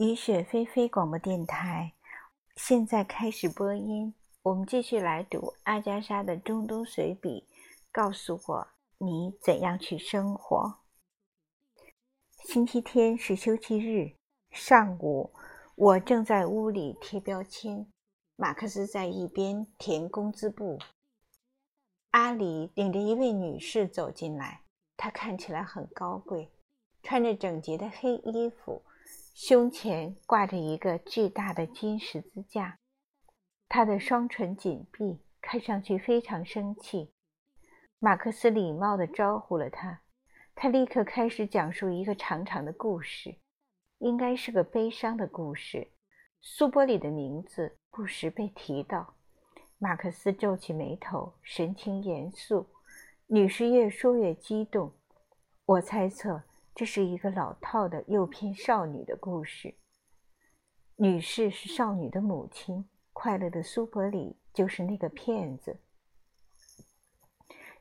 雨雪霏霏广播电台现在开始播音。我们继续来读阿加莎的中东随笔。告诉我你怎样去生活。星期天是休息日，上午我正在屋里贴标签，马克思在一边填工资簿。阿里领着一位女士走进来，她看起来很高贵，穿着整洁的黑衣服。胸前挂着一个巨大的金十字架，他的双唇紧闭，看上去非常生气。马克思礼貌地招呼了他，他立刻开始讲述一个长长的故事，应该是个悲伤的故事。苏波里的名字不时被提到。马克思皱起眉头，神情严肃。女士越说越激动。我猜测。这是一个老套的诱骗少女的故事。女士是少女的母亲，快乐的苏伯里就是那个骗子。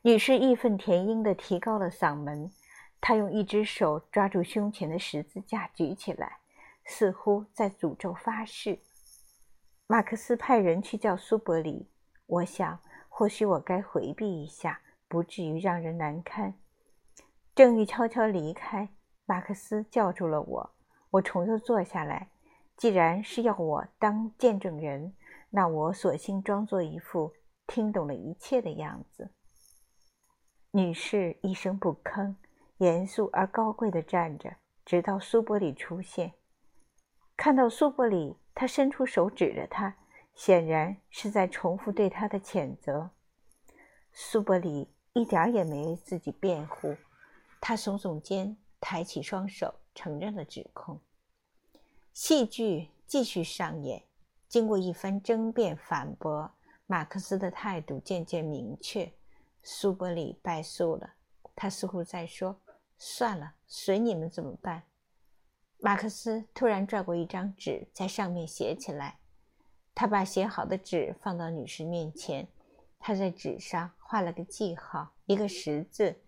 女士义愤填膺地提高了嗓门，她用一只手抓住胸前的十字架举起来，似乎在诅咒发誓。马克思派人去叫苏伯里，我想或许我该回避一下，不至于让人难堪。正欲悄悄离开，马克思叫住了我。我重又坐下来。既然是要我当见证人，那我索性装作一副听懂了一切的样子。女士一声不吭，严肃而高贵地站着，直到苏伯里出现。看到苏伯里，他伸出手指着他，显然是在重复对他的谴责。苏伯里一点也没为自己辩护。他耸耸肩，抬起双手，承认了指控。戏剧继续上演。经过一番争辩、反驳，马克思的态度渐渐明确。苏伯里败诉了。他似乎在说：“算了，随你们怎么办。”马克思突然拽过一张纸，在上面写起来。他把写好的纸放到女士面前，他在纸上画了个记号，一个十字。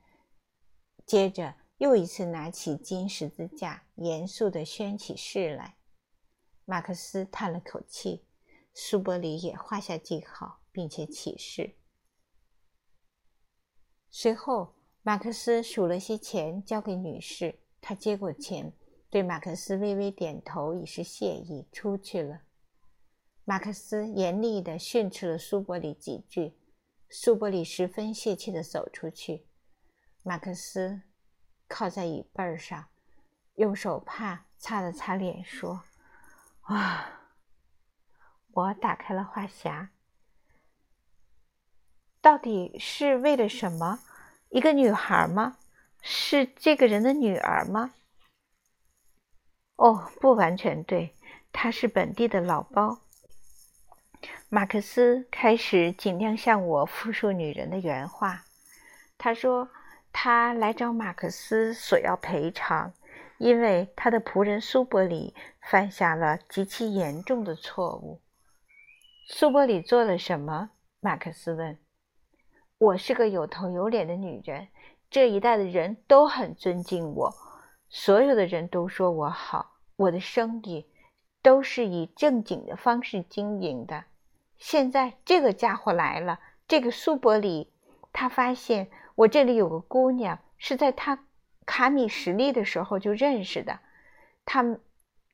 接着又一次拿起金十字架，严肃地宣起誓来。马克思叹了口气，苏伯里也画下记号，并且起誓。随后，马克思数了些钱交给女士，他接过钱，对马克思微微点头，以示谢意，出去了。马克思严厉地训斥了苏伯里几句，苏伯里十分泄气地走出去。马克思靠在椅背上，用手帕擦了擦脸，说：“啊，我打开了话匣。到底是为了什么？一个女孩吗？是这个人的女儿吗？哦，不完全对，她是本地的老包。”马克思开始尽量向我复述女人的原话。他说。他来找马克思索要赔偿，因为他的仆人苏伯里犯下了极其严重的错误。苏伯里做了什么？马克思问。我是个有头有脸的女人，这一代的人都很尊敬我，所有的人都说我好，我的生意都是以正经的方式经营的。现在这个家伙来了，这个苏伯里，他发现。我这里有个姑娘，是在她卡米什利的时候就认识的。他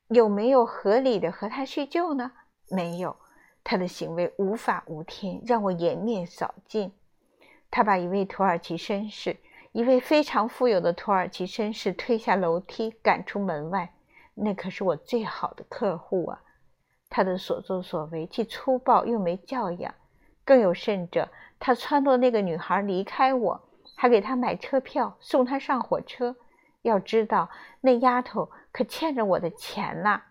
有没有合理的和她叙旧呢？没有，她的行为无法无天，让我颜面扫尽。他把一位土耳其绅士，一位非常富有的土耳其绅士推下楼梯，赶出门外。那可是我最好的客户啊！他的所作所为既粗暴又没教养，更有甚者，他撺掇那个女孩离开我。还给他买车票，送他上火车。要知道，那丫头可欠着我的钱呢。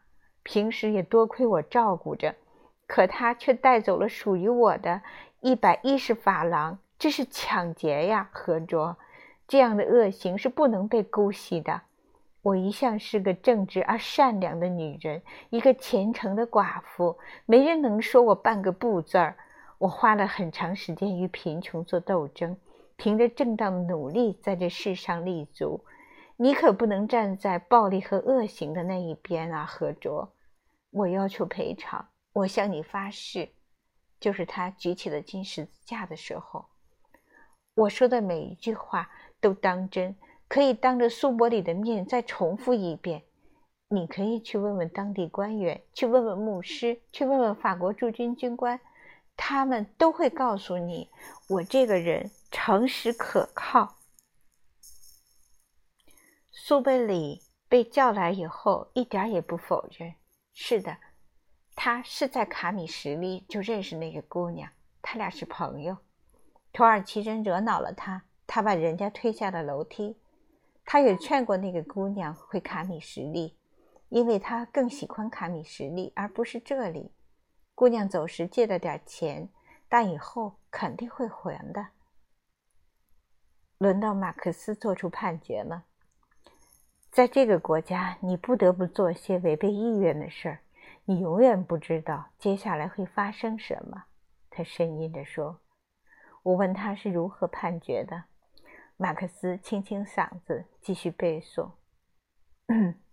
平时也多亏我照顾着，可她却带走了属于我的一百一十法郎，这是抢劫呀！何卓，这样的恶行是不能被姑息的。我一向是个正直而善良的女人，一个虔诚的寡妇，没人能说我半个不字儿。我花了很长时间与贫穷做斗争。凭着正当的努力，在这世上立足，你可不能站在暴力和恶行的那一边啊，何卓！我要求赔偿，我向你发誓。就是他举起了金十字架的时候，我说的每一句话都当真，可以当着苏伯里的面再重复一遍。你可以去问问当地官员，去问问牧师，去问问法国驻军军官，他们都会告诉你，我这个人诚实可靠。苏贝里被叫来以后，一点也不否认。是的，他是在卡米什利就认识那个姑娘，他俩是朋友。土耳其人惹恼了他，他把人家推下了楼梯。他也劝过那个姑娘回卡米什利，因为他更喜欢卡米什利而不是这里。姑娘走时借了点钱，但以后肯定会还的。轮到马克思做出判决了。在这个国家，你不得不做些违背意愿的事儿。你永远不知道接下来会发生什么。”他呻吟着说。我问他是如何判决的。马克思清清嗓子，继续背诵：“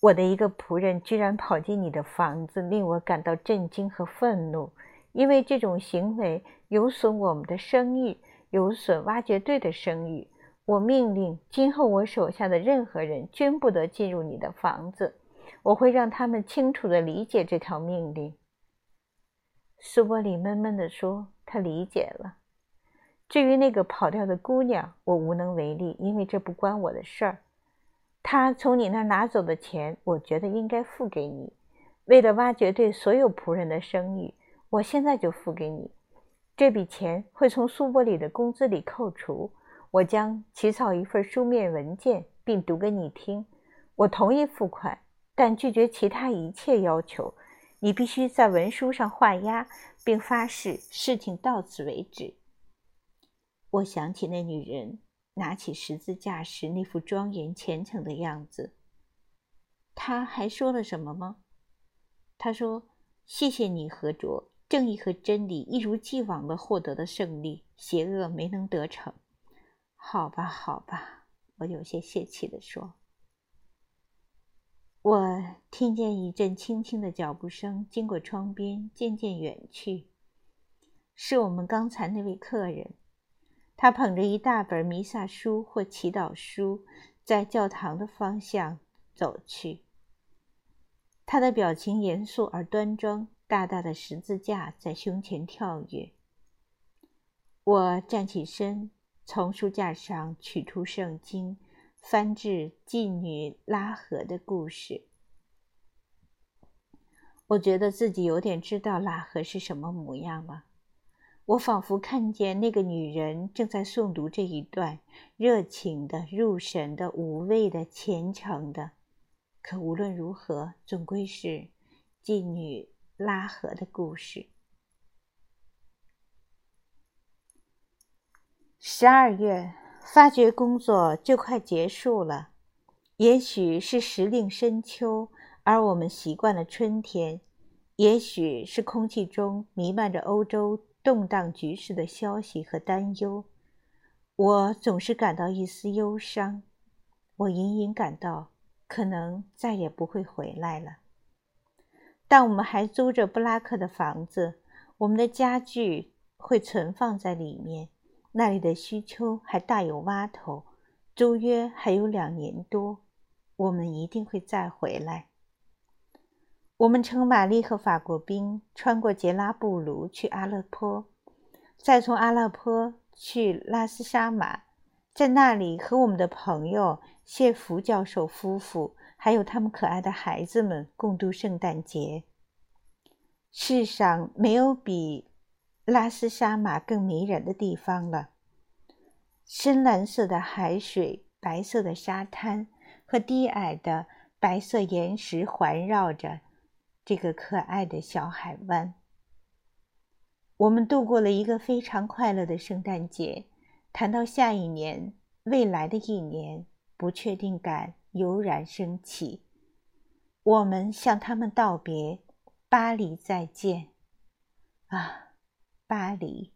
我的一个仆人居然跑进你的房子，令我感到震惊和愤怒，因为这种行为有损我们的声誉，有损挖掘队的声誉。”我命令，今后我手下的任何人均不得进入你的房子。我会让他们清楚地理解这条命令。苏伯里闷闷地说：“他理解了。至于那个跑掉的姑娘，我无能为力，因为这不关我的事儿。他从你那儿拿走的钱，我觉得应该付给你。为了挖掘对所有仆人的声誉，我现在就付给你。这笔钱会从苏伯里的工资里扣除。”我将起草一份书面文件，并读给你听。我同意付款，但拒绝其他一切要求。你必须在文书上画押，并发誓事情到此为止。我想起那女人拿起十字架时那副庄严虔诚的样子。他还说了什么吗？他说：“谢谢你，何卓。正义和真理一如既往地获得了胜利，邪恶没能得逞。”好吧，好吧，我有些泄气地说。我听见一阵轻轻的脚步声经过窗边，渐渐远去。是我们刚才那位客人，他捧着一大本弥撒书或祈祷书，在教堂的方向走去。他的表情严肃而端庄，大大的十字架在胸前跳跃。我站起身。从书架上取出圣经，翻至妓女拉合的故事。我觉得自己有点知道拉合是什么模样了。我仿佛看见那个女人正在诵读这一段热情的、入神的、无畏的、虔诚的。可无论如何，总归是妓女拉合的故事。十二月，发掘工作就快结束了。也许是时令深秋，而我们习惯了春天；也许是空气中弥漫着欧洲动荡局势的消息和担忧。我总是感到一丝忧伤。我隐隐感到，可能再也不会回来了。但我们还租着布拉克的房子，我们的家具会存放在里面。那里的需求还大有洼头，租约还有两年多，我们一定会再回来。我们乘玛丽和法国兵穿过杰拉布鲁去阿勒颇，再从阿勒颇去拉斯沙马，在那里和我们的朋友谢福教授夫妇还有他们可爱的孩子们共度圣诞节。世上没有比。拉斯沙马更迷人的地方了。深蓝色的海水、白色的沙滩和低矮的白色岩石环绕着这个可爱的小海湾。我们度过了一个非常快乐的圣诞节。谈到下一年、未来的一年，不确定感油然升起。我们向他们道别：“巴黎再见。”啊。巴黎。